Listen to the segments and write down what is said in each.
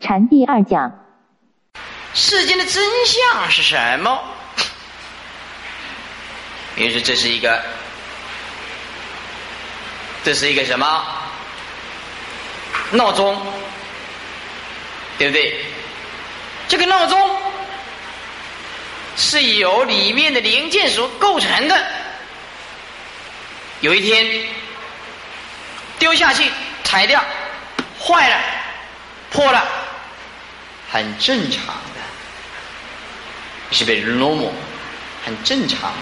禅第二讲，世间的真相是什么？比如说，这是一个，这是一个什么闹钟，对不对？这个闹钟是由里面的零件所构成的。有一天丢下去，踩掉，坏了，破了，很正常的，是被 normal，很正常的。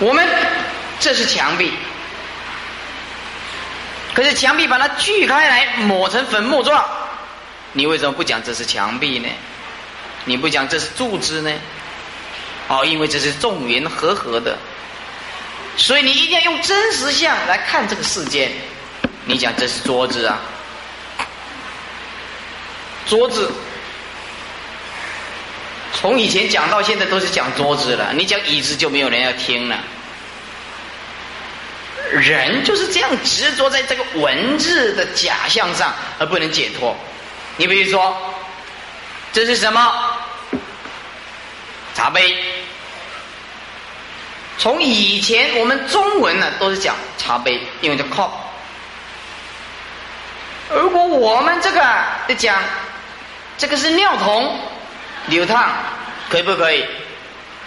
我们这是墙壁，可是墙壁把它锯开来，抹成粉末状，你为什么不讲这是墙壁呢？你不讲这是柱子呢？哦，因为这是众缘和合的，所以你一定要用真实相来看这个世间。你讲这是桌子啊，桌子，从以前讲到现在都是讲桌子了，你讲椅子就没有人要听了。人就是这样执着在这个文字的假象上而不能解脱。你比如说，这是什么？茶杯。从以前我们中文呢都是讲茶杯，因为叫 cup。如果我们这个就讲这个是尿桶，流淌，可以不可以？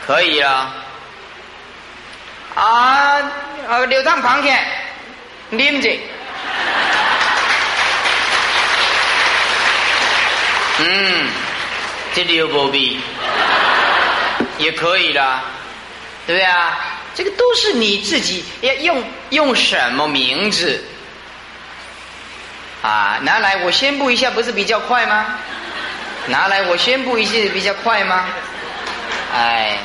可以啊。啊，呃，流淌旁边，拎着。嗯，这里有波比，也可以啦。对不对啊？这个都是你自己要用用什么名字啊？拿来我宣布一下，不是比较快吗？拿来我宣布一下比较快吗？哎，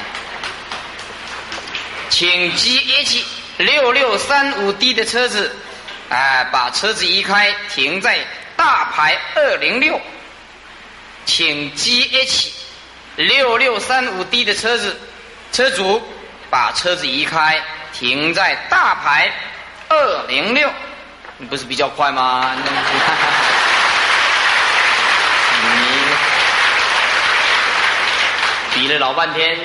请 G H 六六三五 D 的车子，哎，把车子移开，停在大牌二零六。请 G H 六六三五 D 的车子，车主。把车子移开，停在大牌二零六，你不是比较快吗？你比了老半天，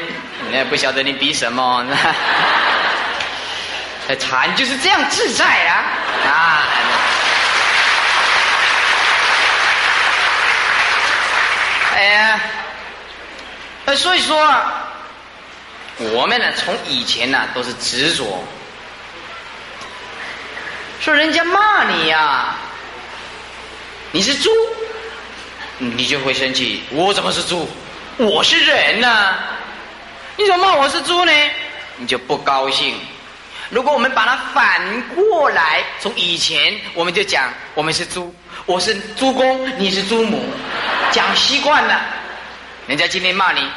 你也不晓得你比什么。禅就是这样自在啊！啊！哎呀，所以说。我们呢，从以前呢都是执着，说人家骂你呀，你是猪，你就会生气。我怎么是猪？我是人呐，你怎么骂我是猪呢？你就不高兴。如果我们把它反过来，从以前我们就讲我们是猪，我是猪公，你是猪母，讲习惯了，人家今天骂你。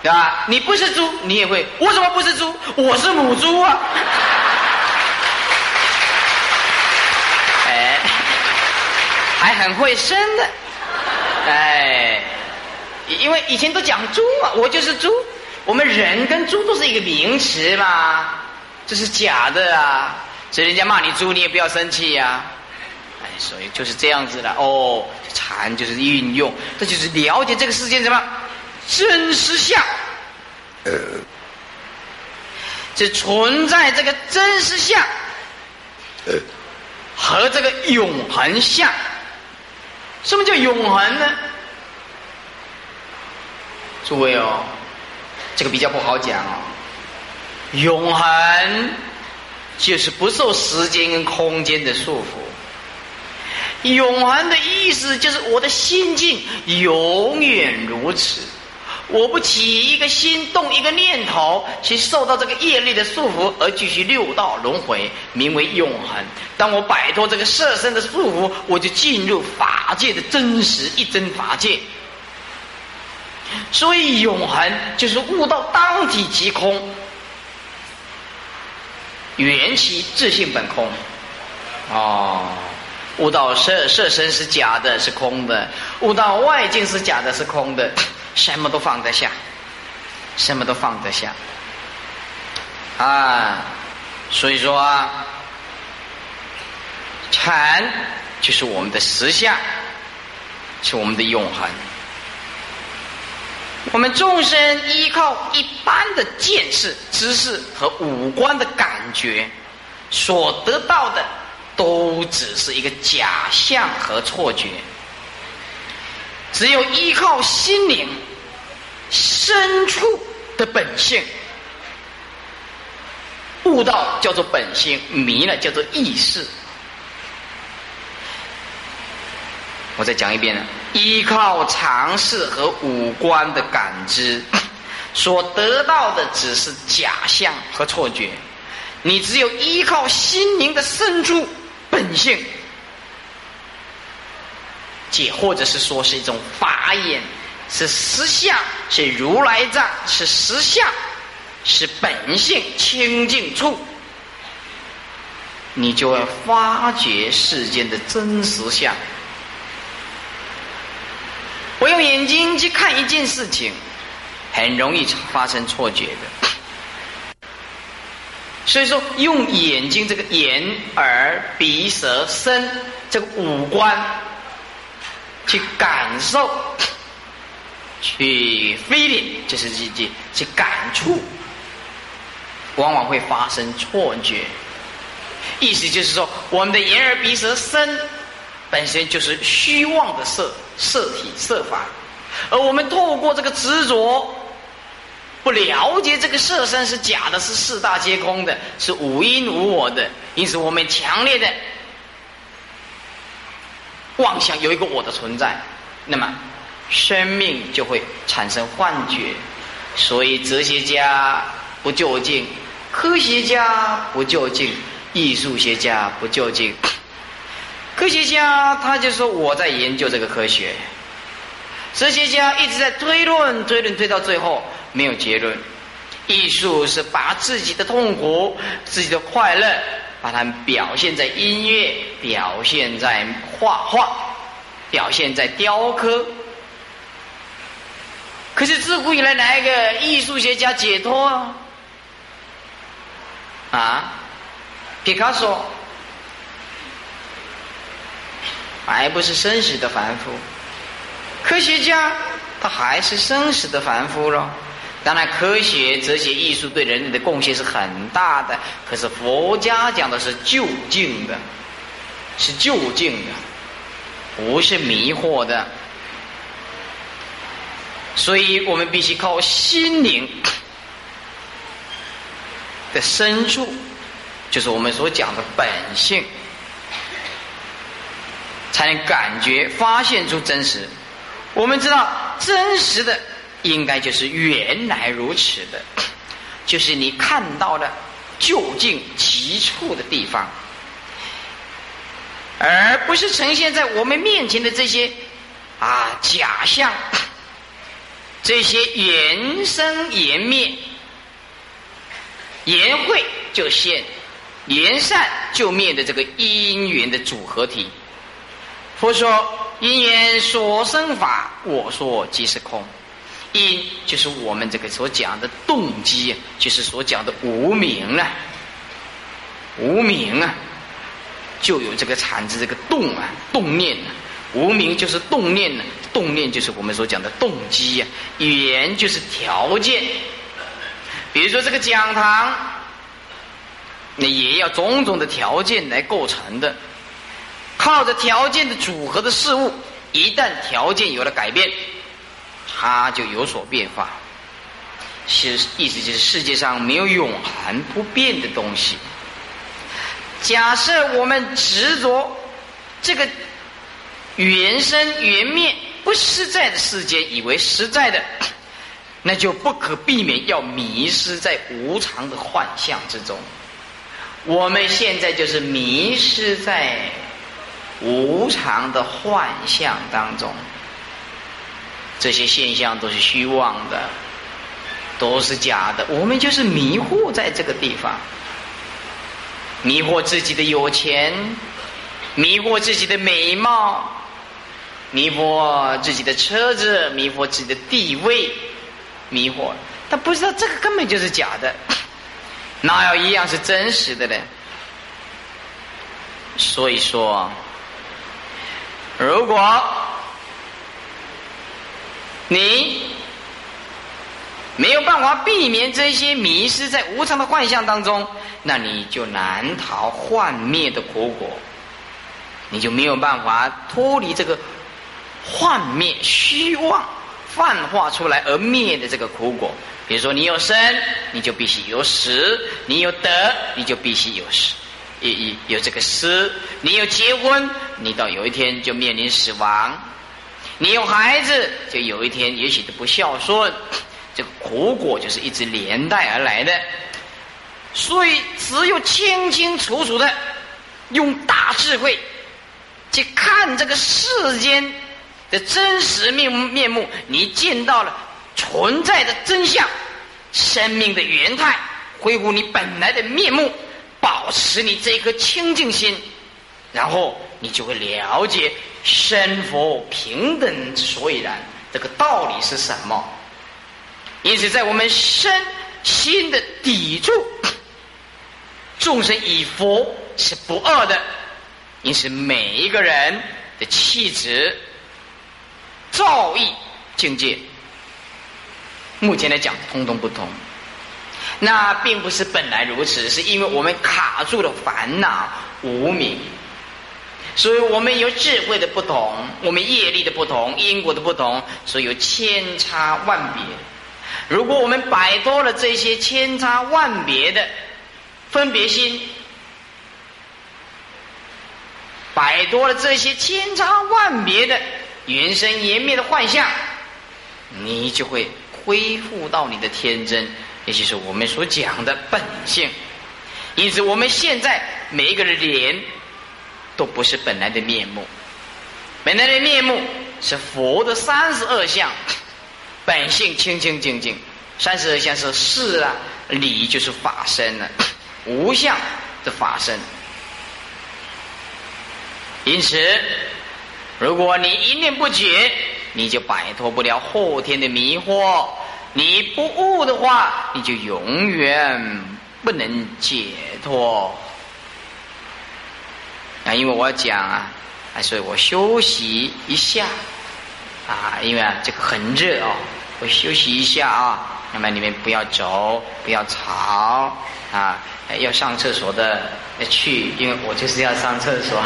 对吧？你不是猪，你也会。我怎么不是猪？我是母猪啊！哎，还很会生的，哎，因为以前都讲猪嘛，我就是猪。我们人跟猪都是一个名词嘛，这是假的啊！所以人家骂你猪，你也不要生气呀。哎，所以就是这样子的哦。禅就是运用，这就是了解这个世界什么。真实相，呃，这存在这个真实相，呃，和这个永恒相。什么叫永恒呢？诸位哦，这个比较不好讲哦。永恒就是不受时间跟空间的束缚。永恒的意思就是我的心境永远如此。我不起一个心动一个念头，去受到这个业力的束缚，而继续六道轮回，名为永恒。当我摆脱这个色身的束缚，我就进入法界的真实一真法界。所以永恒就是悟到当体即空，缘起自性本空。哦，悟到色色身是假的，是空的；悟到外境是假的，是空的。什么都放得下，什么都放得下，啊，所以说，禅就是我们的实相，是我们的永恒。我们众生依靠一般的见识、知识和五官的感觉所得到的，都只是一个假象和错觉。只有依靠心灵深处的本性，悟道叫做本性，迷了叫做意识。我再讲一遍了。依靠常识和五官的感知，所得到的只是假象和错觉。你只有依靠心灵的深处本性，解或者是说是一种法眼，是实相，是如来藏，是实相，是本性清净处，你就会发觉世间的真实相。我用眼睛去看一件事情，很容易发生错觉的。所以说，用眼睛这个眼、耳、鼻、舌、身这个五官去感受、去 feeling，就是去去去感触，往往会发生错觉。意思就是说，我们的眼、耳、鼻、舌、身本身就是虚妄的色。色体色法，而我们透过这个执着，不了解这个色身是假的，是四大皆空的，是无因无我的，因此我们强烈的妄想有一个我的存在，那么生命就会产生幻觉。所以哲学家不究竟，科学家不究竟，艺术学家不究竟。科学家他就说我在研究这个科学，哲学家一直在推论，推论推到最后没有结论。艺术是把自己的痛苦、自己的快乐，把它们表现在音乐，表现在画画，表现在雕刻。可是自古以来哪一个艺术学家解脱啊？啊皮卡索。还不是生死的凡夫，科学家他还是生死的凡夫喽。当然，科学、哲学、艺术对人类的贡献是很大的。可是佛家讲的是究竟的，是究竟的，不是迷惑的。所以我们必须靠心灵的深处，就是我们所讲的本性。才能感觉、发现出真实。我们知道，真实的应该就是原来如此的，就是你看到的就近急处的地方，而不是呈现在我们面前的这些啊假象、这些缘生缘灭、缘会就现、缘散就灭的这个因缘的组合体。佛说：“因缘所生法，我说即是空。因就是我们这个所讲的动机，就是所讲的无名啊，无名啊，就有这个产生这个动啊，动念啊。无名就是动念呢，动念就是我们所讲的动机呀。缘就是条件，比如说这个讲堂，那也要种种的条件来构成的。”靠着条件的组合的事物，一旦条件有了改变，它就有所变化。是意思就是世界上没有永恒不变的东西。假设我们执着这个原生原灭不实在的世界，以为实在的，那就不可避免要迷失在无常的幻象之中。我们现在就是迷失在。无常的幻象当中，这些现象都是虚妄的，都是假的。我们就是迷惑在这个地方，迷惑自己的有钱，迷惑自己的美貌，迷惑自己的车子，迷惑自己的地位，迷惑。他不知道这个根本就是假的，哪有一样是真实的呢？所以说，如果你没有办法避免这些迷失在无常的幻象当中，那你就难逃幻灭的苦果，你就没有办法脱离这个幻灭虚妄泛化出来而灭的这个苦果。比如说，你有生，你就必须有死；你有得，你就必须有死。有有有这个死，你有结婚，你到有一天就面临死亡；你有孩子，就有一天也许都不孝顺。这个苦果就是一直连带而来的，所以只有清清楚楚的用大智慧去看这个世间的真实面面目，你见到了存在的真相，生命的原态，恢复你本来的面目。保持你这颗清净心，然后你就会了解生佛平等所以然，这个道理是什么？因此，在我们身心的抵触，众生以佛是不二的。因此，每一个人的气质、造诣、境界，目前来讲，通通不同。那并不是本来如此，是因为我们卡住了烦恼无明，所以我们有智慧的不同，我们业力的不同，因果的不同，所以有千差万别。如果我们摆脱了这些千差万别的分别心，摆脱了这些千差万别的原生颜灭的幻象，你就会恢复到你的天真。也就是我们所讲的本性，因此我们现在每一个人脸都不是本来的面目，本来的面目是佛的三十二相，本性清清净净，三十二相是事啊，理就是法身了，无相的法身。因此，如果你一念不解，你就摆脱不了后天的迷惑。你不悟的话，你就永远不能解脱。啊，因为我要讲啊，所以我休息一下啊，因为啊这个很热哦，我休息一下啊。那么你们不要走，不要吵啊，要上厕所的去，因为我就是要上厕所。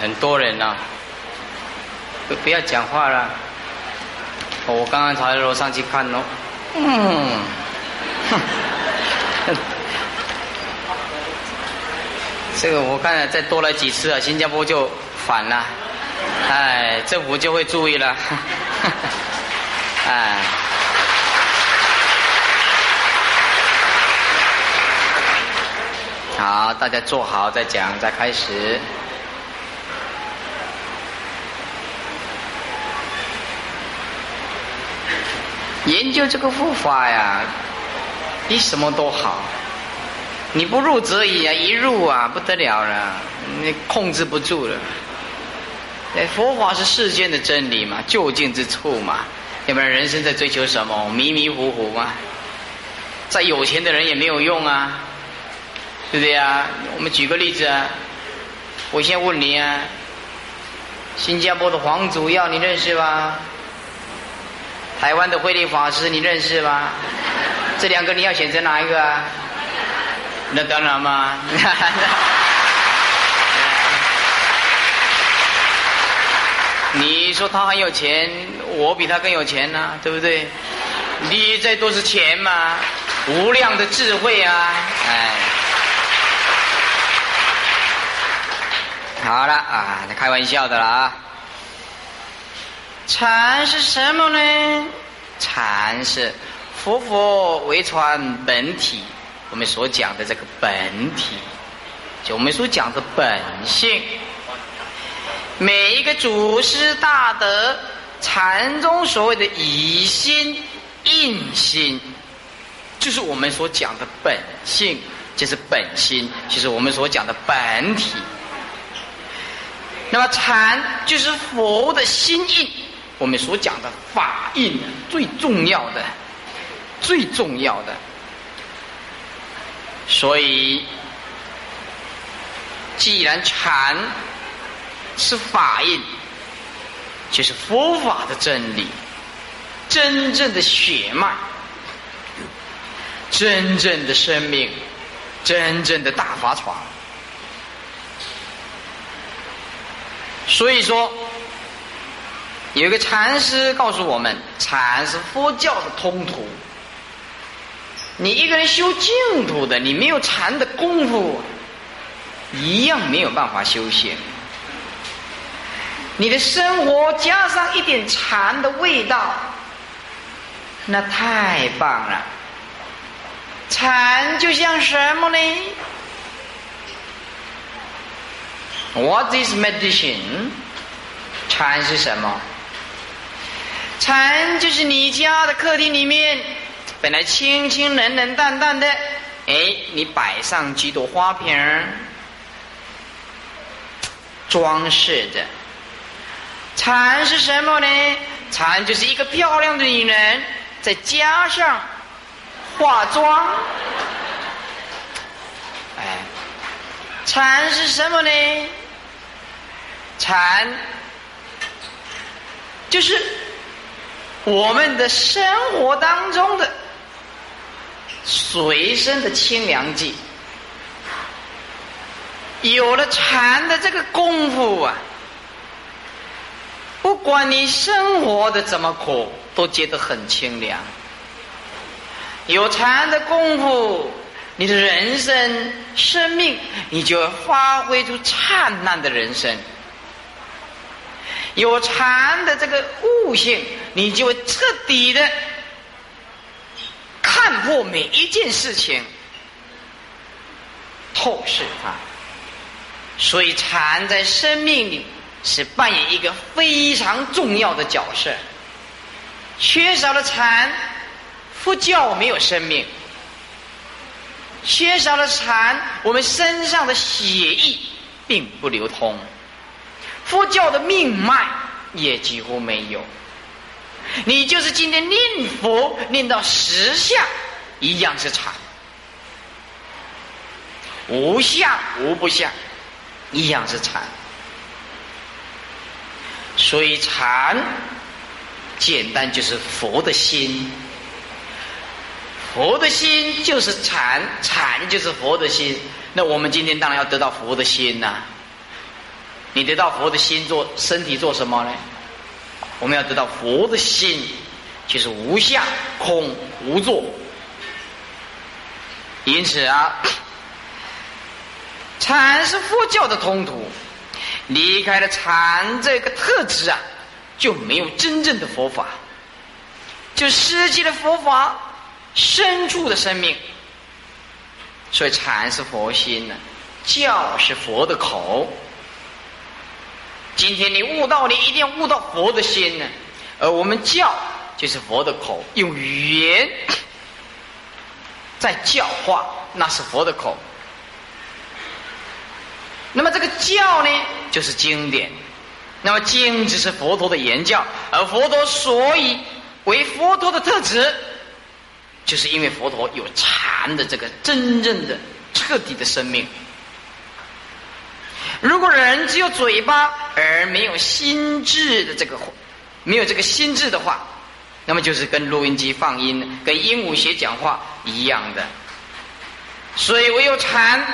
很多人呢，不不要讲话了。我刚刚才楼上去看哦，嗯，这个我看再多来几次啊，新加坡就反了，哎，政府就会注意了，哎，好，大家坐好再讲，再开始。研究这个护法呀，比什么都好。你不入则已啊，一入啊不得了了，你控制不住了。哎，佛法是世间的真理嘛，就近之处嘛。要不然人生在追求什么？迷迷糊糊嘛。再有钱的人也没有用啊，对不对啊？我们举个例子啊，我先问你啊，新加坡的皇祖要你认识吧？台湾的慧律法师，你认识吗？这两个你要选择哪一个啊？那当然嘛。你说他很有钱，我比他更有钱呢，对不对？你这都是钱嘛，无量的智慧啊！哎，好了啊，开玩笑的了啊。禅是什么呢？禅是佛佛为传本体，我们所讲的这个本体，就我们所讲的本性。每一个祖师大德禅中所谓的以心印心，就是我们所讲的本性，就是本心，就是我们所讲的本体。那么禅就是佛的心印。我们所讲的法印最重要的，最重要的，所以既然禅是法印，就是佛法的真理，真正的血脉，真正的生命，真正的大法床。所以说，有一个禅师告诉我们，禅是佛教的通途。你一个人修净土的，你没有禅的功夫，一样没有办法修行。你的生活加上一点禅的味道，那太棒了。禅就像什么呢？What is medicine？禅是什么？禅就是你家的客厅里面。本来清清冷冷淡淡的，哎，你摆上几朵花瓶，装饰着。禅是什么呢？禅就是一个漂亮的女人，再加上化妆。哎，禅是什么呢？禅就是我们的生活当中的。随身的清凉剂，有了禅的这个功夫啊，不管你生活的怎么苦，都觉得很清凉。有禅的功夫，你的人生生命，你就会发挥出灿烂的人生。有禅的这个悟性，你就会彻底的。看破每一件事情，透视它，所以禅在生命里是扮演一个非常重要的角色。缺少了禅，佛教没有生命；缺少了禅，我们身上的血液并不流通，佛教的命脉也几乎没有。你就是今天念佛念到十相，一样是禅；无相无不相，一样是禅。所以禅，简单就是佛的心，佛的心就是禅，禅就是佛的心。那我们今天当然要得到佛的心呐。你得到佛的心做身体做什么呢？我们要得到佛的心，就是无相、空、无作。因此啊，禅是佛教的通途，离开了禅这个特质啊，就没有真正的佛法，就失去了佛法深处的生命。所以禅是佛心呢，教是佛的口。今天你悟道，你一定要悟到佛的心呢。而我们教就是佛的口，用语言 在教化，那是佛的口。那么这个教呢，就是经典。那么经只是佛陀的言教，而佛陀所以为佛陀的特质，就是因为佛陀有禅的这个真正的彻底的生命。如果人只有嘴巴而没有心智的这个，没有这个心智的话，那么就是跟录音机放音、跟鹦鹉学讲话一样的。所以唯有禅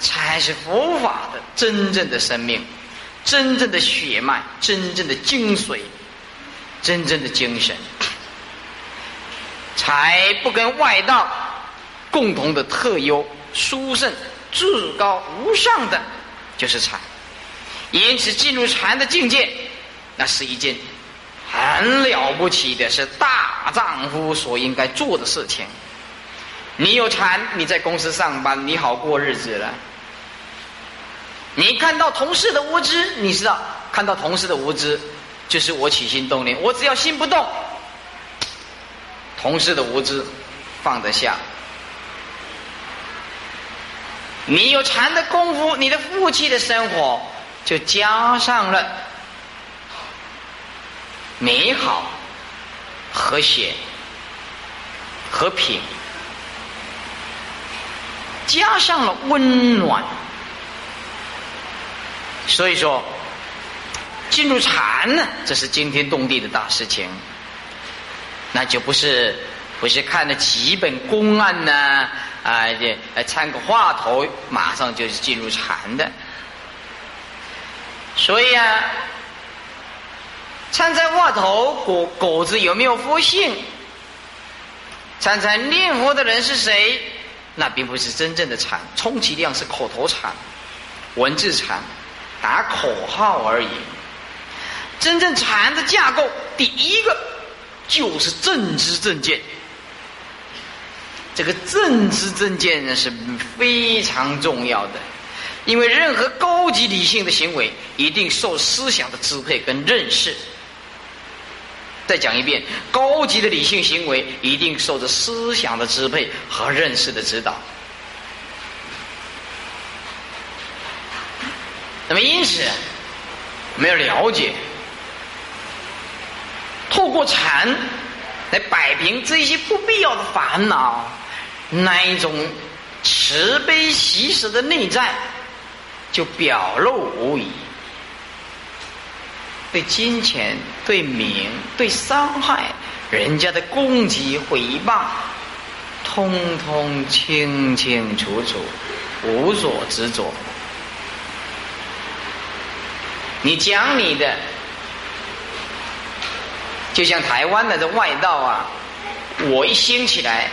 才是佛法的真正的生命、真正的血脉、真正的精髓、真正的精神，才不跟外道共同的特优、殊胜、至高无上的。就是禅，因此进入禅的境界，那是一件很了不起的，是大丈夫所应该做的事情。你有禅，你在公司上班，你好过日子了。你看到同事的无知，你知道，看到同事的无知，就是我起心动念，我只要心不动，同事的无知放得下。你有禅的功夫，你的夫妻的生活就加上了美好、和谐、和平，加上了温暖，所以说，进入禅呢，这是惊天动地的大事情，那就不是不是看了几本公案呢，这参个话头，马上就是进入禅的。所以啊，参参话头果果子有没有佛性？参参念佛的人是谁？那并不是真正的禅，充其量是口头禅、文字禅、打口号而已。真正禅的架构，第一个就是正知正见。这个正知正见呢是非常重要的，因为任何高级理性的行为，一定受思想的支配跟认识。再讲一遍，高级的理性行为一定受着思想的支配和认识的指导。那么因此，我们要了解，透过禅来摆平这些不必要的烦恼，那一种慈悲喜舍的内在就表露无遗。对金钱、对名、对伤害人家的攻击、诽谤，通通清清楚楚，无所执着。你讲你的，就像台湾的这外道啊，我一兴起来，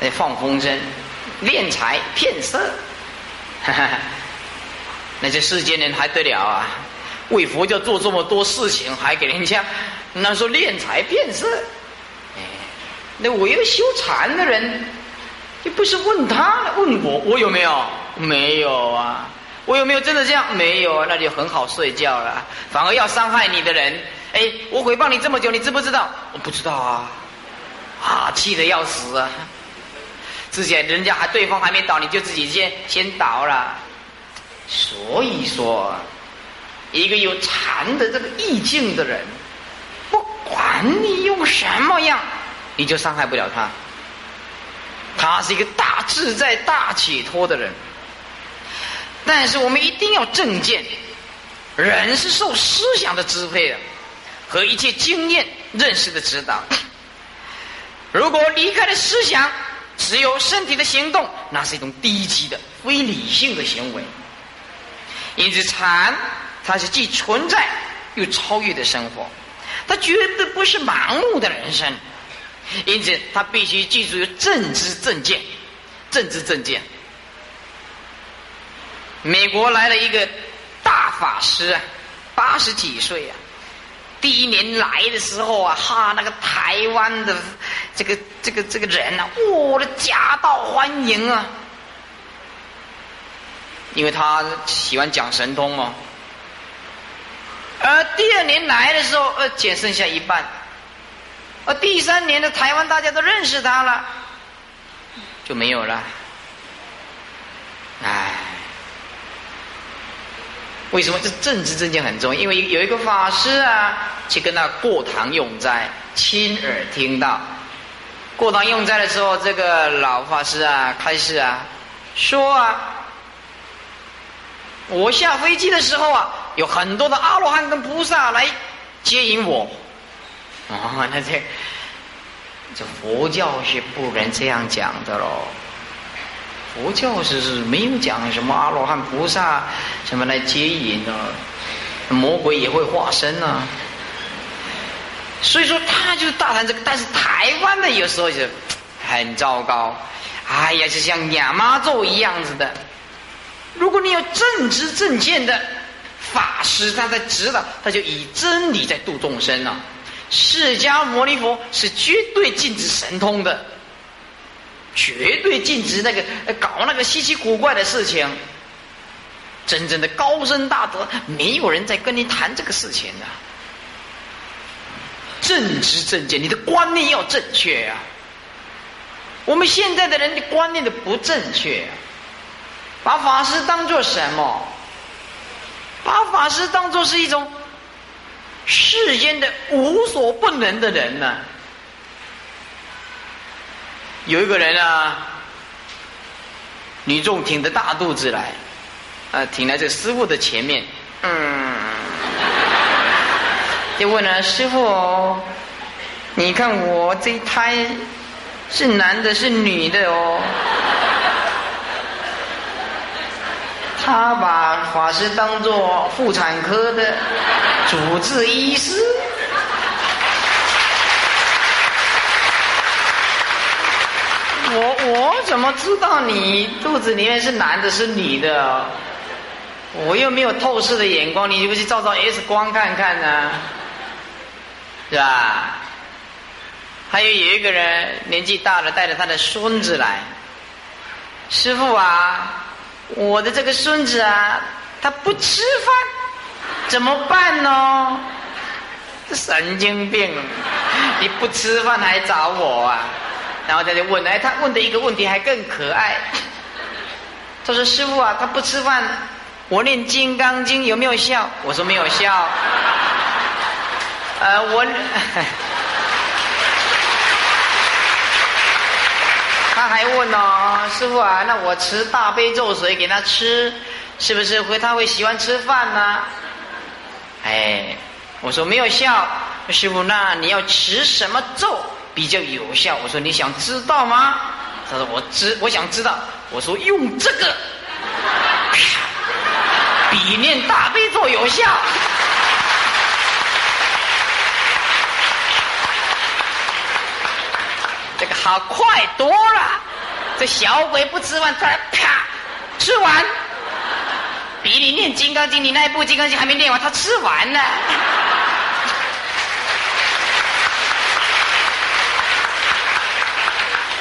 那放风筝、敛财、骗色，哈哈，那这世间人还得了啊？为佛教做这么多事情，还给人家那说敛财骗色，哎，那我一个修禅的人，又不是问他，问我，我有没有？没有啊，我有没有真的这样？没有啊，那就很好睡觉了。反而要伤害你的人，哎，我诽谤你这么久，你知不知道？我不知道啊，啊，气得要死啊！之前人家还对方还没倒，你就自己先先倒了，所以说。一个有禅的这个意境的人，不管你用什么样，你就伤害不了他。他是一个大自在、大解脱的人。但是我们一定要正见，人是受思想的支配的，和一切经验认识的指导。如果离开了思想，只有身体的行动，那是一种低级的、非理性的行为。因此，禅。它是既存在又超越的生活，它绝对不是盲目的人生，因此他必须记住有正知正见，正知正见。美国来了一个大法师啊，八十几岁啊，第一年来的时候啊，哈，那个台湾的这个这个这个人啊，我的夹道欢迎啊，因为他喜欢讲神通哦。而第二年来的时候，呃，减剩下一半。而第三年的台湾，大家都认识他了，就没有了。唉，为什么这政治正见很重要？因为有一个法师啊，去跟他过堂用斋，亲耳听到。过堂用斋的时候，这个老法师啊，开始啊，说啊。我下飞机的时候啊，有很多的阿罗汉跟菩萨来接引我。啊，那这这佛教是不能这样讲的喽。佛教是是没有讲什么阿罗汉菩萨什么来接引的，魔鬼也会化身呢。所以说他就是大谈这个，但是台湾的有时候就很糟糕。哎呀，就像亚妈咒一样子的。如果你有正知正见的法师，他在指导，他就以真理在度众生呢。释迦牟尼佛是绝对禁止神通的，绝对禁止那个搞那个稀奇古怪的事情。真正的高深大德，没有人在跟你谈这个事情的。正知正见，你的观念要正确呀。我们现在的人的观念的不正确。把法师当做什么？把法师当做是一种世间的无所不能的人呢？有一个人啊，女众挺着大肚子来，啊，挺在这师傅的前面，嗯，就问了师傅，哦你看我这一胎是男的，是女的哦？他把法师当做妇产科的主治医师。我怎么知道你肚子里面是男的，是女的？我又没有透视的眼光，你就不去照照 X 光看看呢？是吧？还有有一个人年纪大了，带着他的孙子来，师傅啊，我的这个孙子啊，他不吃饭，怎么办呢？神经病！你不吃饭还找我啊？然后他就问，哎，他问的一个问题还更可爱。他说：“师傅啊，他不吃饭，我念《金刚经》有没有效？”我说：“没有效。”呃，我，他还问哦，师傅啊，那我吃大悲咒水给他吃，是不是会他会喜欢吃饭呢？哎，我说没有效，师傅，那你要持什么咒？比较有效，我说你想知道吗？他说我知，我想知道。我说用这个，比念大悲咒有效。这个好快多了，这小鬼不吃饭，再啪吃完，比你念金刚经，你那一部金刚经还没念完，他吃完了。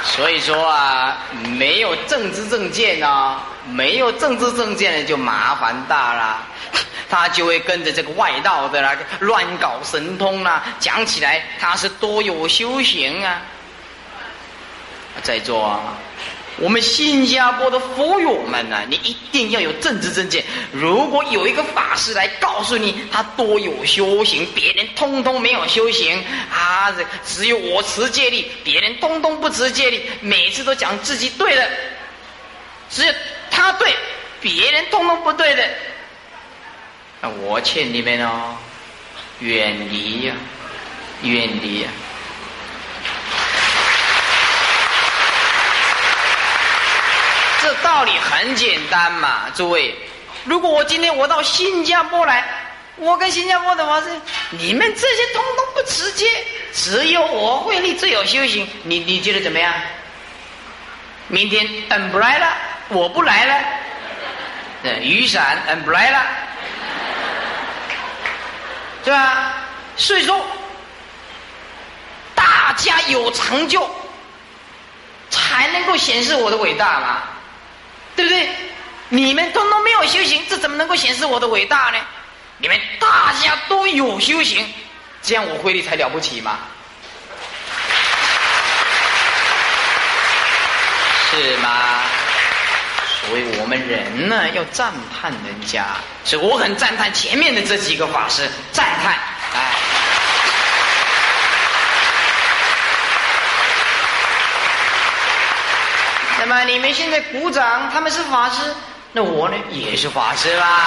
所以说啊，没有政治正见呢，没有政治正见就麻烦大了，他就会跟着这个外道的啦，乱搞神通啦，讲起来他是多有修行啊，在座啊。我们新加坡的佛友们呢，你一定要有政治正见。如果有一个法师来告诉你他多有修行，别人通通没有修行啊，只有我持戒律，别人通通不持戒律，每次都讲自己对的，只有他对，别人通通不对的，那我劝你们哦，远离呀，远离呀。这道理很简单嘛，诸位。如果我今天我到新加坡来，我跟新加坡的法师，你们这些通通不直接，只有我会力最有修行。你你觉得怎么样？明天嗯不来了，我不来了。雨伞嗯不来了，对吧？所以说，大家有成就，才能够显示我的伟大嘛。对不对？你们通通没有修行，这怎么能够显示我的伟大呢？你们大家都有修行，这样我慧力才了不起嘛？是吗？所以我们人呢，要赞叹人家。所以我很赞叹前面的这几个法师，赞叹，哎。那么你们现在鼓掌，他们是法师，那我呢也是法师啦。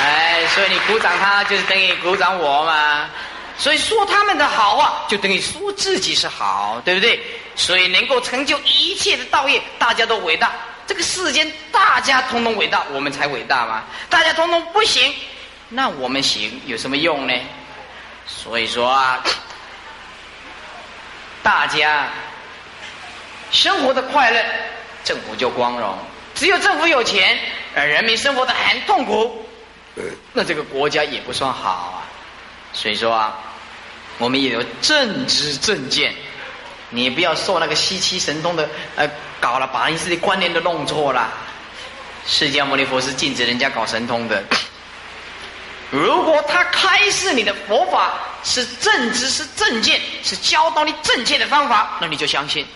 哎，所以你鼓掌他，就是等于鼓掌我嘛。所以说他们的好话，就等于说自己是好，对不对？所以能够成就一切的道业，大家都伟大。这个世间大家通通伟大，我们才伟大嘛。大家通通不行，那我们行有什么用呢？所以说啊。大家生活的快乐，政府就光荣；只有政府有钱，而人民生活的很痛苦，那这个国家也不算好啊。所以说啊，我们也有正知正见，你不要受那个西七神通的呃搞了，把你自己观念都弄错了。释迦牟尼佛是禁止人家搞神通的。如果他开示你的佛法是正知是正见，是教导你正确的方法，那你就相信。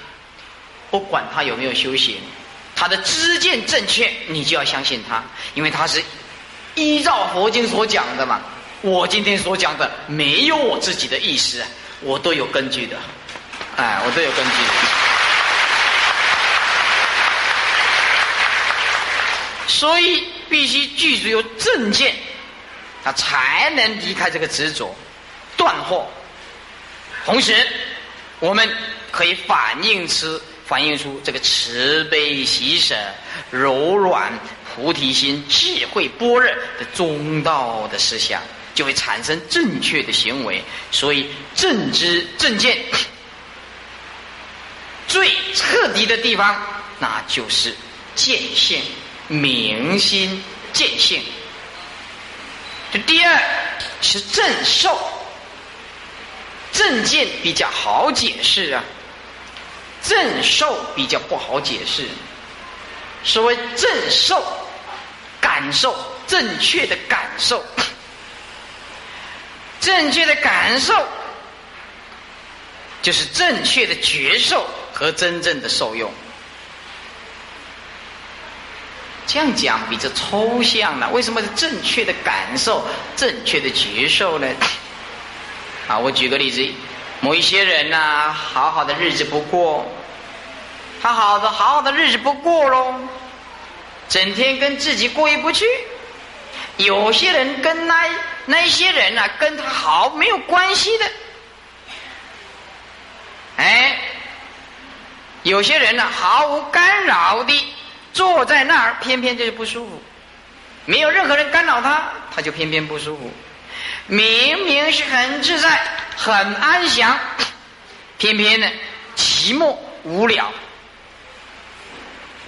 不管他有没有修行，他的知见正确，你就要相信他，因为他是依照佛经所讲的嘛。我今天所讲的没有我自己的意思，我都有根据的，哎，我都有根据的。所以必须具足有正见，他才能离开这个执着，断惑。同时，我们可以反映出反映出这个慈悲喜舍、柔软菩提心、智慧般若的中道的思想，就会产生正确的行为。所以，正知正见最彻底的地方，那就是见性。明心见性，第二是正受，正见比较好解释啊，正受比较不好解释。所谓正受，感受正确的感受，正确的感受就是正确的觉受和真正的受用。这样讲比较抽象了，为什么是正确的感受、正确的接受呢？啊，我举个例子，某一些人呐，好好的日子不过，他好的好好的日子不过喽，整天跟自己过意不去。有些人跟那那些人呐，跟他好没有关系的，哎，有些人呢，毫无干扰的。坐在那儿，偏偏就是不舒服。没有任何人干扰他，他就偏偏不舒服。明明是很自在、很安详，偏偏呢寂寞无聊、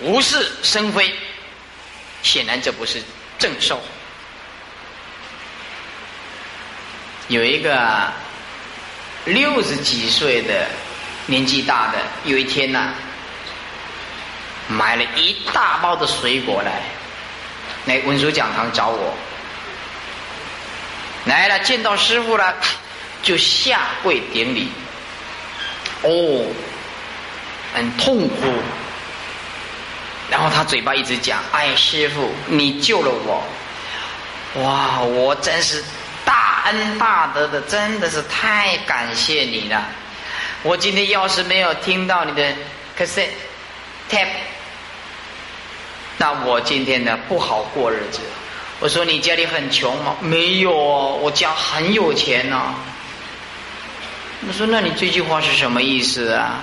无事生非。显然这不是正受。有一个六十几岁的年纪大的，有一天呢。买了一大包的水果来，来文殊讲堂找我。来了，见到师傅了，就下跪顶礼。哦，很痛苦。然后他嘴巴一直讲：“哎，师傅，你救了我！哇，我真是大恩大德的，真的是太感谢你了。我今天要是没有听到你的，可是，tap。”那我今天呢不好过日子。我说你家里很穷吗？没有哦，我家很有钱呐。我说那你这句话是什么意思啊？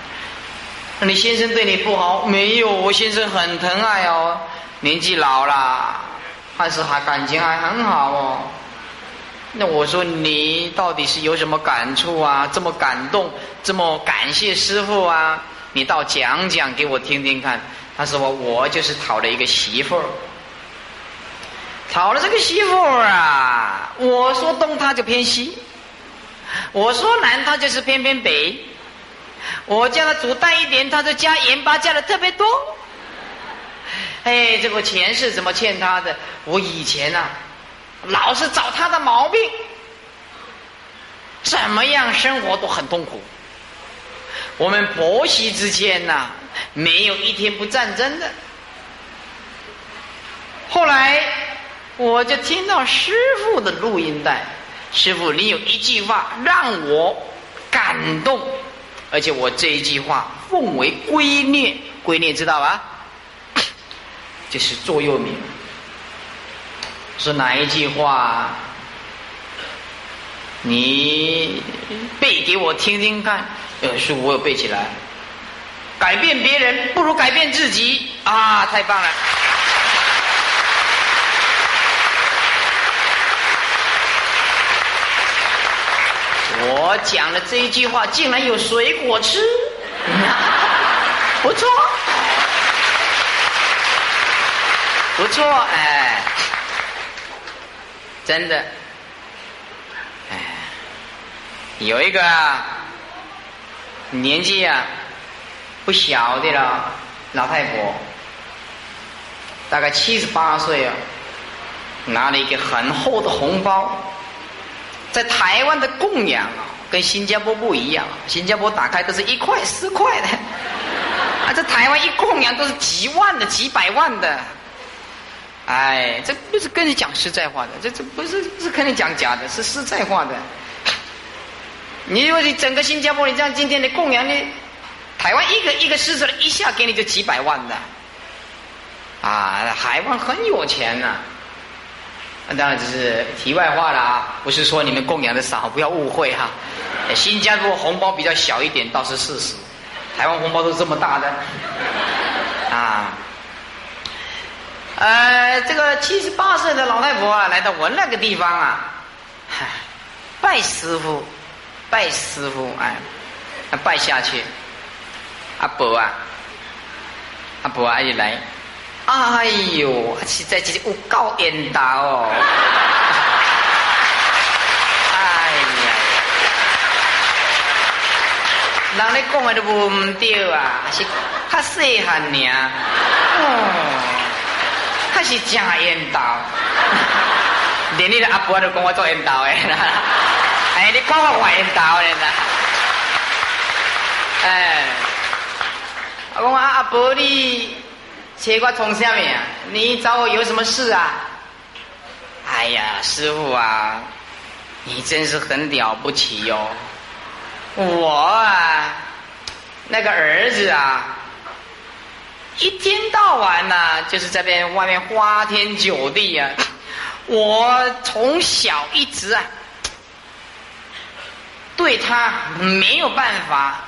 那你先生对你不好？没有，我先生很疼爱哦。年纪老了，但是还感情还很好哦。那我说你到底是有什么感触啊？这么感动，这么感谢师傅啊？你倒讲讲给我听听看。他说：“我就是讨了一个媳妇儿，讨了这个媳妇儿啊！我说东他就偏西，我说南他就是偏偏北。我叫他煮淡一点，他就加盐巴加的特别多。哎，这个钱是怎么欠他的？我以前呐，老是找他的毛病，怎么样生活都很痛苦。我们婆媳之间呐。”没有一天不战争的。后来我就听到师傅的录音带，师傅，你有一句话让我感动，而且我这一句话奉为圭臬，圭臬知道吧？就是座右铭。是哪一句话？你背给我听听看。呃，师傅，我有背起来。改变别人不如改变自己啊！太棒了！我讲的这一句话竟然有水果吃，不错，不错，哎，真的，哎，有一个年纪啊。不小的了，老太婆，大概七十八岁啊，拿了一个很厚的红包，在台湾的供养啊，跟新加坡不一样，新加坡打开都是一块十块的，啊，在台湾一供养都是几万的、几百万的，哎，这不是跟你讲实在话的，这这不是不是跟你讲假的，是实在话的。你说你整个新加坡，你这样今天的供养你。台湾一个一个狮子，一下给你就几百万的，啊，海湾很有钱呐。那当然只是题外话了啊，不是说你们供养的少，不要误会哈。新加坡红包比较小一点，倒是事实。台湾红包都这么大的啊。呃，这个七十八岁的老太婆啊，来到我那个地方啊，拜师傅，拜师傅，哎，拜下去。阿伯啊，阿伯啊，姨来，哎呦，实在是有够严大哦！哎呀，人咧讲的都唔对啊，是较细汉尔，哦。他是真缘投，连你的阿婆都讲我做缘投的 啦。哎，你讲我坏缘投的啦。哎，我讲阿阿伯，你找我从下面啊？你找我有什么事啊？哎呀，师傅啊，你真是很了不起哟！我啊，那个儿子啊。一天到晚呐，就是这边外面花天酒地啊！我从小一直啊，对他没有办法，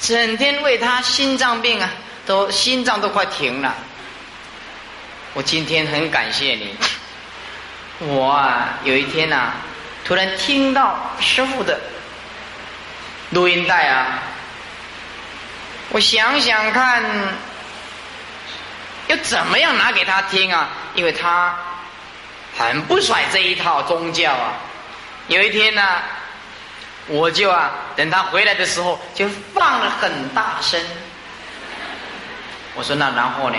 整天为他心脏病啊，都心脏都快停了。我今天很感谢你，我啊有一天呐，突然听到师傅的录音带啊，我想想看。要怎么样拿给他听啊？因为他很不甩这一套宗教啊。有一天呢，我就啊等他回来的时候，就放了很大声。我说那然后呢？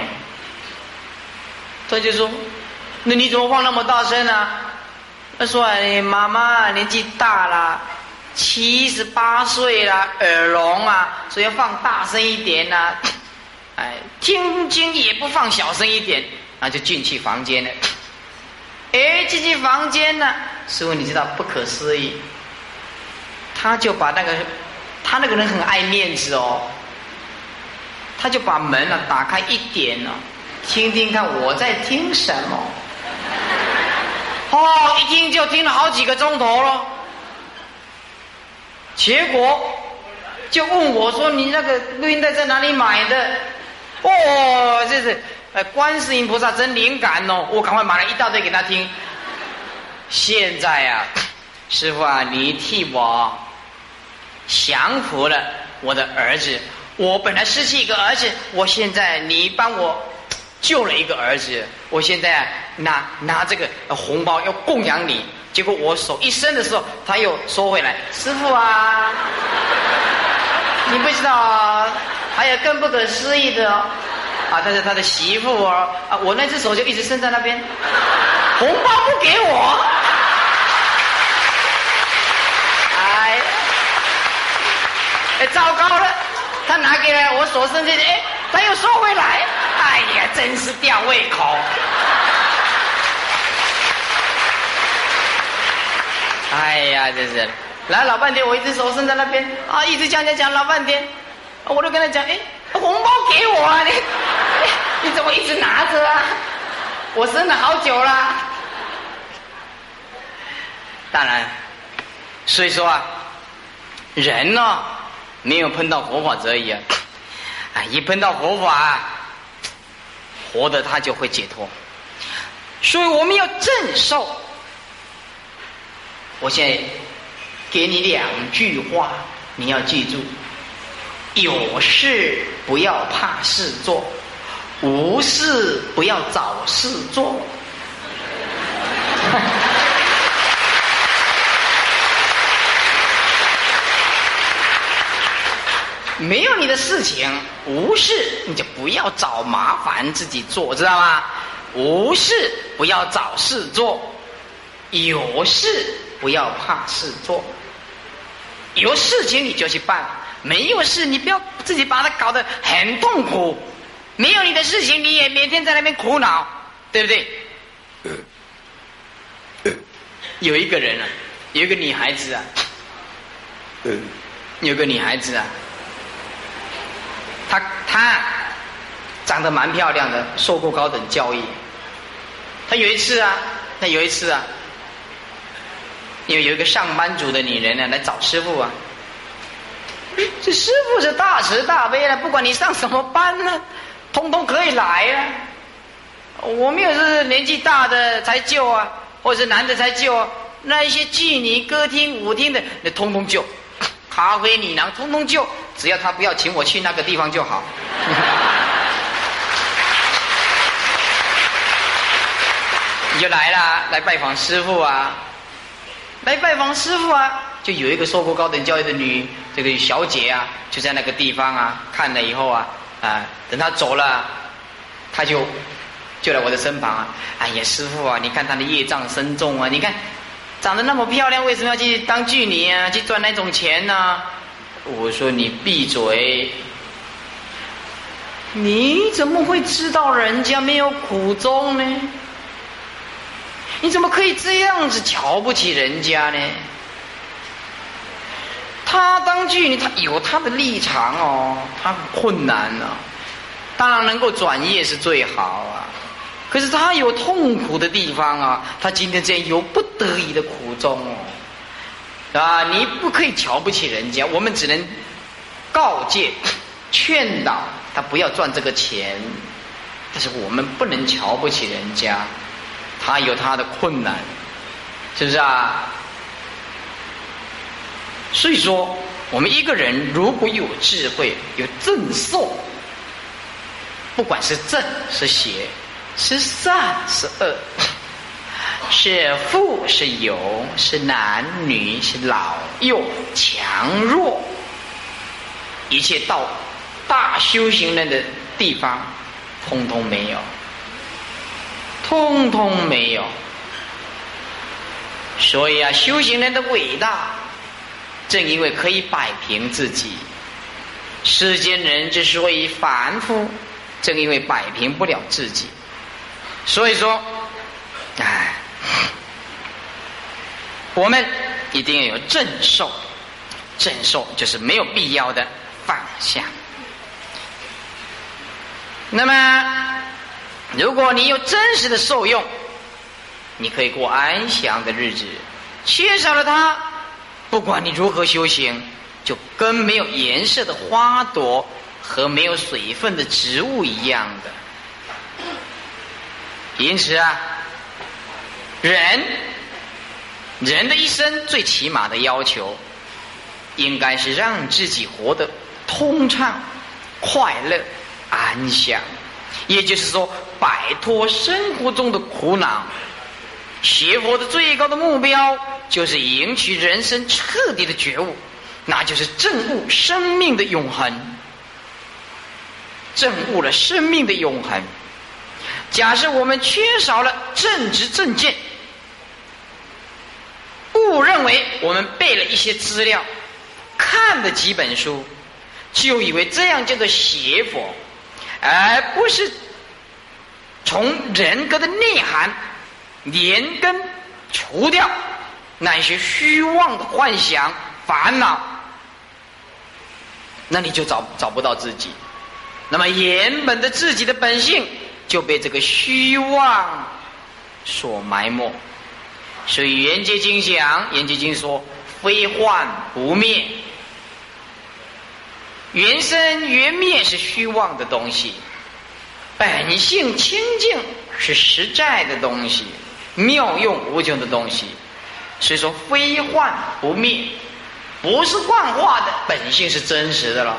他就说：“那你怎么放那么大声呢？”他说：“哎，妈妈年纪大了，七十八岁了，耳聋啊，所以要放大声一点呐。”哎，听经也不放小声一点，那就进去房间了。哎，进去房间呢，师傅你知道不可思议，他就把那个，他那个人很爱面子哦，他就把门呢打开一点呢，听听看我在听什么。哦，一听就听了好几个钟头了，结果就问我说：“你那个录音带在哪里买的？”哦，这是，呃，观世音菩萨真灵感哦！我赶快买了一大堆给他听。现在啊，师傅啊，你替我降服了我的儿子。我本来失去一个儿子，我现在你帮我救了一个儿子。我现在拿拿这个红包要供养你，结果我手一伸的时候，他又收回来。师傅啊，你不知道。还有更不可思议的哦，啊，他是他的媳妇哦，啊，我那只手就一直伸在那边，红包不给我，哎，糟糕了，他拿给了我手伸进去，哎，他又收回来，哎呀，真是吊胃口，哎呀，真是，来老半天，我一只手伸在那边，啊，一直讲讲讲老半天。我都跟他讲，哎，红包给我啊！你你怎么一直拿着啊？我伸了好久了。当然，所以说啊，人呢，没有碰到佛法则已啊，啊，一碰到佛法，活的他就会解脱。所以我们要正受。我现在给你两句话，你要记住。有事不要怕事做，无事不要找事做。没有你的事情，无事你就不要找麻烦自己做，知道吗？无事不要找事做，有事不要怕事做，有事情你就去办。没有事，你不要自己把它搞得很痛苦。没有你的事情，你也每天在那边苦恼，对不对？有一个人啊，有一个女孩子啊，有个女孩子啊，她她长得蛮漂亮的，受过高等教育。他有一次啊，他有一次啊，因为有一个上班族的女人呢来找师傅啊。这师傅是大慈大悲的，不管你上什么班呢，通通可以来啊。我们有是年纪大的才救啊，或者是男的才救啊。那一些妓女、歌厅、舞厅的，那通通救。咖啡女郎通通就，只要他不要请我去那个地方就好。你就来了，来拜访师傅啊，来拜访师傅啊。就有一个受过高等教育的女这个小姐啊，就在那个地方啊，看了以后啊，啊，等她走了，她就就来我的身旁啊。哎呀，师傅啊，你看她的业障深重啊，你看长得那么漂亮，为什么要去当妓女啊？去赚那种钱呢？我说你闭嘴！你怎么会知道人家没有苦衷呢？你怎么可以这样子瞧不起人家呢？他当妓女，他有他的立场哦，他困难呢，当然能够转业是最好啊。可是他有痛苦的地方啊，他今天这样有不得已的苦衷哦，啊，你不可以瞧不起人家，我们只能告诫、劝导他不要赚这个钱，但是我们不能瞧不起人家，他有他的困难，是不是啊？所以说，我们一个人如果有智慧、有正受，不管是正是邪，是善是恶，是富是有，是男女是老幼强弱，一切到大修行人的地方，通通没有，通通没有。所以啊，修行人的伟大。正因为可以摆平自己，世间人之所以凡夫，正因为摆平不了自己。所以说，哎，我们一定要有正受，正受就是没有必要的放下。那么，如果你有真实的受用，你可以过安详的日子；缺少了它。不管你如何修行，就跟没有颜色的花朵和没有水分的植物一样的。因此啊，人人的一生最起码的要求，应该是让自己活得通畅、快乐、安详。也就是说，摆脱生活中的苦恼。学佛的最高的目标。就是赢取人生彻底的觉悟，那就是证悟生命的永恒，证悟了生命的永恒。假设我们缺少了正直正见，误认为我们背了一些资料，看了几本书，就以为这样叫做邪佛，而不是从人格的内涵连根除掉。那些虚妄的幻想、烦恼，那你就找找不到自己。那么原本的自己的本性就被这个虚妄所埋没。所以《圆觉经》讲，《圆觉经》说：“非幻不灭，原生原灭是虚妄的东西，本性清净是实在的东西，妙用无穷的东西。”所以说，非幻不灭，不是幻化的，本性是真实的了。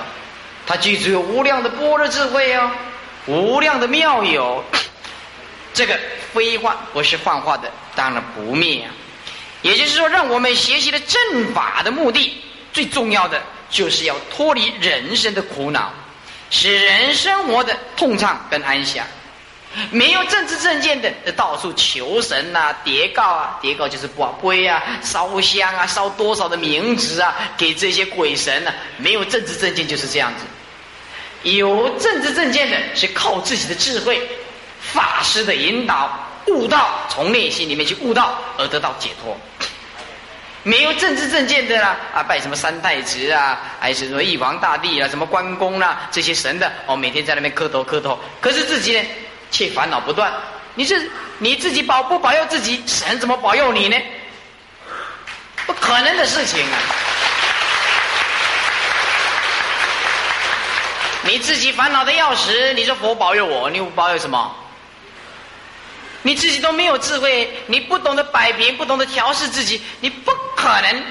它具足有无量的般若智慧哦，无量的妙有。这个非幻不是幻化的，当然不灭啊。也就是说，让我们学习的正法的目的，最重要的就是要脱离人生的苦恼，使人生活的通畅跟安详。没有政治正见的，到处求神呐、叠告啊，叠告就是挂龟啊、烧香啊、烧多少的名纸啊，给这些鬼神呢。没有政治正见就是这样子，有政治正见的是靠自己的智慧、法师的引导悟道，从内心里面去悟道而得到解脱。没有政治正见的啦，啊，拜什么三太子啊，还是什么玉皇大帝啊，什么关公啦，这些神的哦，每天在那边磕头磕头。可是自己呢，却烦恼不断。你是你自己保不保佑自己，神怎么保佑你呢？不可能的事情啊！你自己烦恼的要死，你说佛保佑我，你保佑什么？你自己都没有智慧，你不懂得摆平，不懂得调试自己，你不可能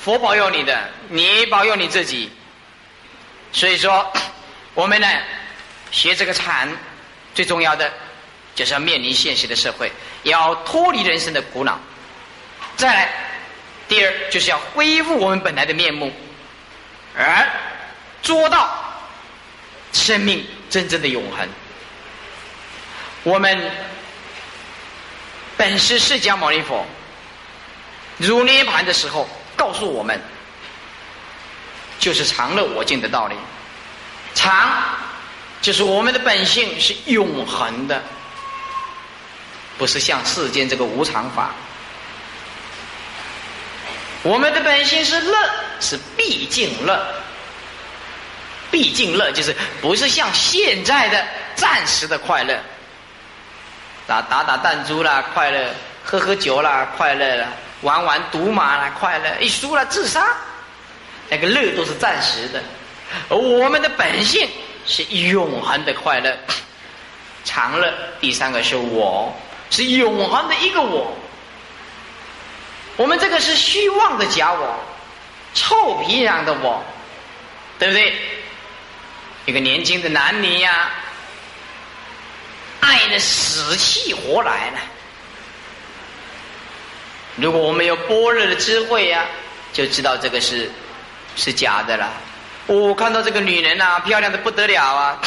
佛保佑你的，你保佑你自己。所以说，我们呢学这个禅，最重要的就是要面临现实的社会，要脱离人生的苦恼。再来，第二就是要恢复我们本来的面目，而做到生命真正的永恒。我们。本师释迦牟尼佛入涅盘的时候，告诉我们，就是常乐我净的道理。常就是我们的本性是永恒的，不是像世间这个无常法。我们的本性是乐，是毕竟乐。毕竟乐就是不是像现在的暂时的快乐。打打打弹珠啦，快乐；喝喝酒啦，快乐啦；玩玩赌马啦，快乐；一输了自杀，那个乐都是暂时的。而我们的本性是永恒的快乐、长乐。第三个是我，是永恒的一个我。我们这个是虚妄的假我，臭皮囊的我，对不对？一个年轻的男女呀。爱的死气活来了。如果我们有般若的智慧呀，就知道这个是是假的了。我看到这个女人啊，漂亮的不得了啊！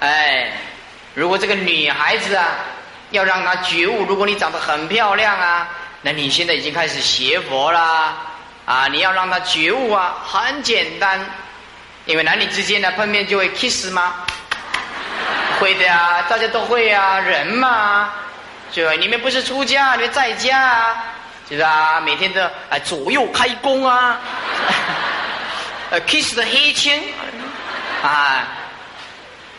哎，如果这个女孩子啊，要让她觉悟，如果你长得很漂亮啊，那你现在已经开始学佛啦啊！你要让她觉悟啊，很简单，因为男女之间呢碰面就会 kiss 吗？会的呀，大家都会啊，人嘛，就？你们不是出家，你们在家啊，就是啊？每天都啊左右开弓啊，呃，kiss 的黑青啊，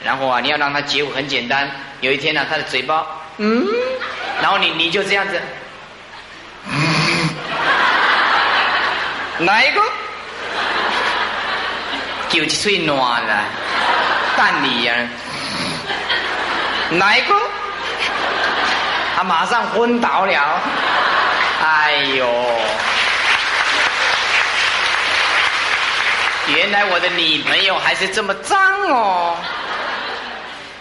然后啊，你要让他觉悟很简单。有一天呢，他的嘴巴嗯，然后你你就这样子，哪一个？就嘴暖了，干你呀！哪一个？他马上昏倒了。哎呦！原来我的女朋友还是这么脏哦。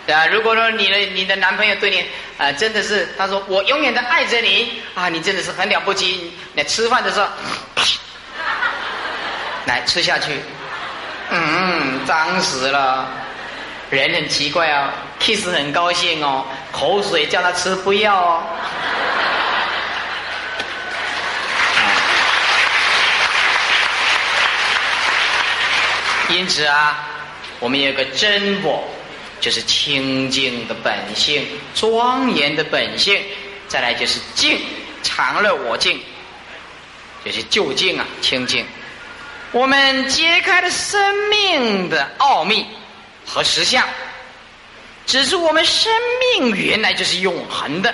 啊，如果说你的你的男朋友对你啊，真的是他说我永远的爱着你啊，你真的是很了不起。你吃饭的时候，来吃下去，嗯，脏死了。人很奇怪哦，kiss 很高兴哦，口水叫他吃不要哦。因此啊，我们有个真我，就是清净的本性、庄严的本性；再来就是净，常乐我净，就是究竟啊，清净。我们揭开了生命的奥秘。和实相，指出我们生命原来就是永恒的，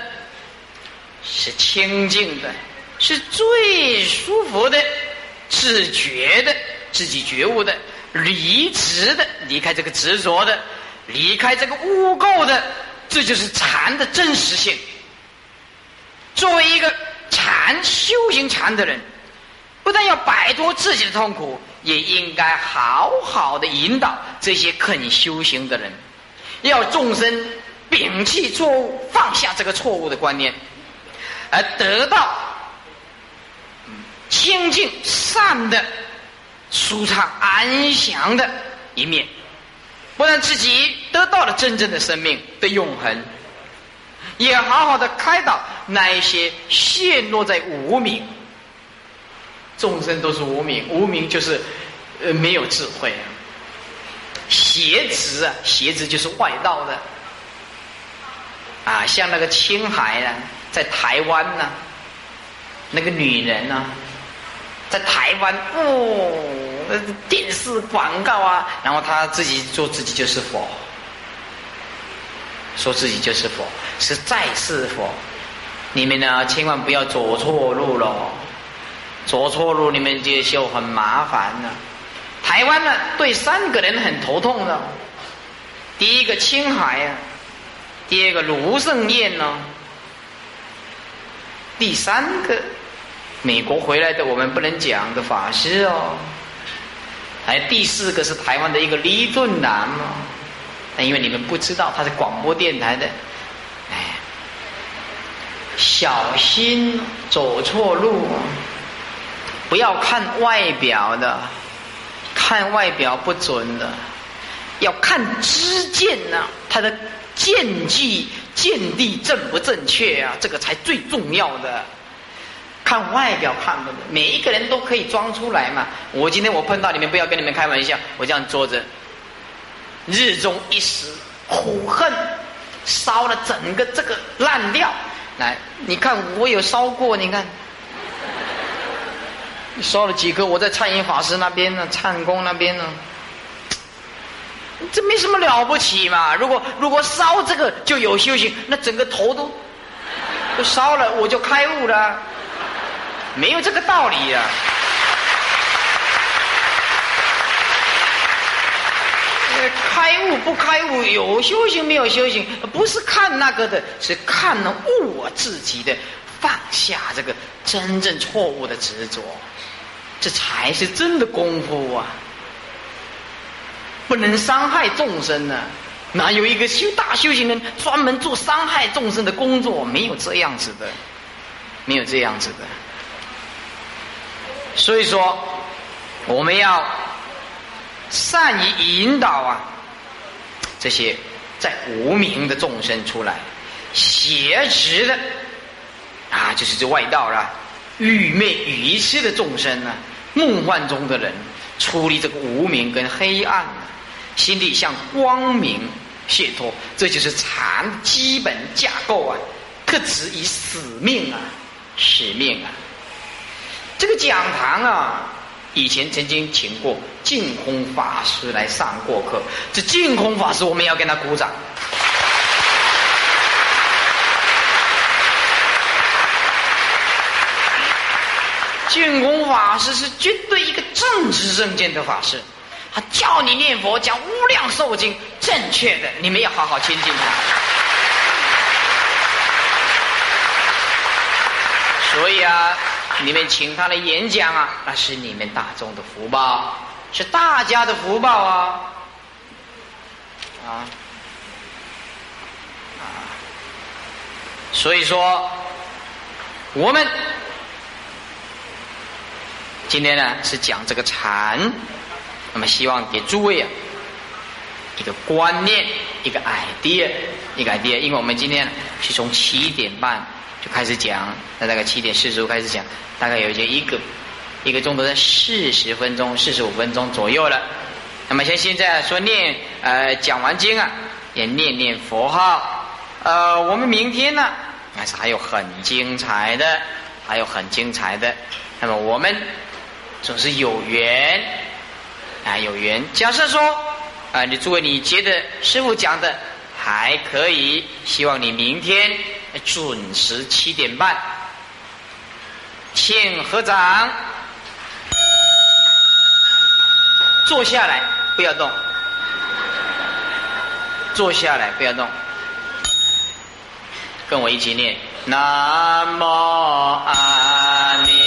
是清净的，是最舒服的，自觉的，自己觉悟的，离执的，离开这个执着的，离开这个污垢的，这就是禅的真实性。作为一个禅修行禅的人，不但要摆脱自己的痛苦。也应该好好的引导这些肯修行的人，要众生摒弃错误，放下这个错误的观念，而得到清净善的、舒畅安详的一面，不但自己得到了真正的生命的永恒，也好好的开导那一些陷落在无名。众生都是无名，无名就是呃没有智慧啊，邪执啊，邪执就是外道的。啊，像那个青海呢，在台湾呢，那个女人呢，在台湾哦，电视广告啊，然后他自己说自己就是佛，说自己就是佛，是在世佛。你们呢，千万不要走错路了，走错路你们就很麻烦了。台湾呢，对三个人很头痛的，第一个青海啊，第二个卢胜彦呢，第三个美国回来的我们不能讲的法师哦，还第四个是台湾的一个李俊南哦，但因为你们不知道他是广播电台的。小心走错路，不要看外表的，看外表不准的，要看知见呐，他的见地见地正不正确啊，这个才最重要的。看外表看不，每一个人都可以装出来嘛。我今天我碰到你们，不要跟你们开玩笑，我这样坐着，日中一时苦恨，烧了整个这个烂掉。来，你看我有烧过，你看，烧了几颗？我在灿音法师那边呢，灿公那边呢，这没什么了不起嘛。如果如果烧这个就有修行，那整个头都都烧了，我就开悟了，没有这个道理呀。开悟不开悟，有修行没有修行，不是看那个的，是看悟我自己的放下这个真正错误的执着，这才是真的功夫啊！不能伤害众生呢，哪有一个修大修行人专门做伤害众生的工作？没有这样子的，没有这样子的。所以说，我们要。善于引导啊，这些在无名的众生出来，邪执的啊，就是这外道了，愚昧愚痴的众生呢，梦幻中的人，出离这个无名跟黑暗，心里向光明解脱，这就是禅基本架构啊，特指以使命啊，使命啊，这个讲堂啊。以前曾经请过净空法师来上过课，这净空法师我们要跟他鼓掌。净空法师是绝对一个正直正见的法师，他教你念佛讲无量寿经，正确的，你们要好好亲近他。所以啊。你们请他来演讲啊，那是你们大众的福报，是大家的福报啊！啊啊！所以说，我们今天呢是讲这个禅，那么希望给诸位啊一个观念，一个 idea，一个 idea，因为我们今天是从七点半就开始讲，那大概七点四十五开始讲。大概有一个一个钟头在四十分钟、四十五分钟左右了。那么像现在说念呃讲完经啊，也念念佛号。呃，我们明天呢，还是还有很精彩的，还有很精彩的。那么我们总是有缘啊，有缘。假设说啊，你诸位你觉得师傅讲的还可以，希望你明天准时七点半。请合掌，坐下来，不要动。坐下来，不要动。跟我一起念：南无阿弥。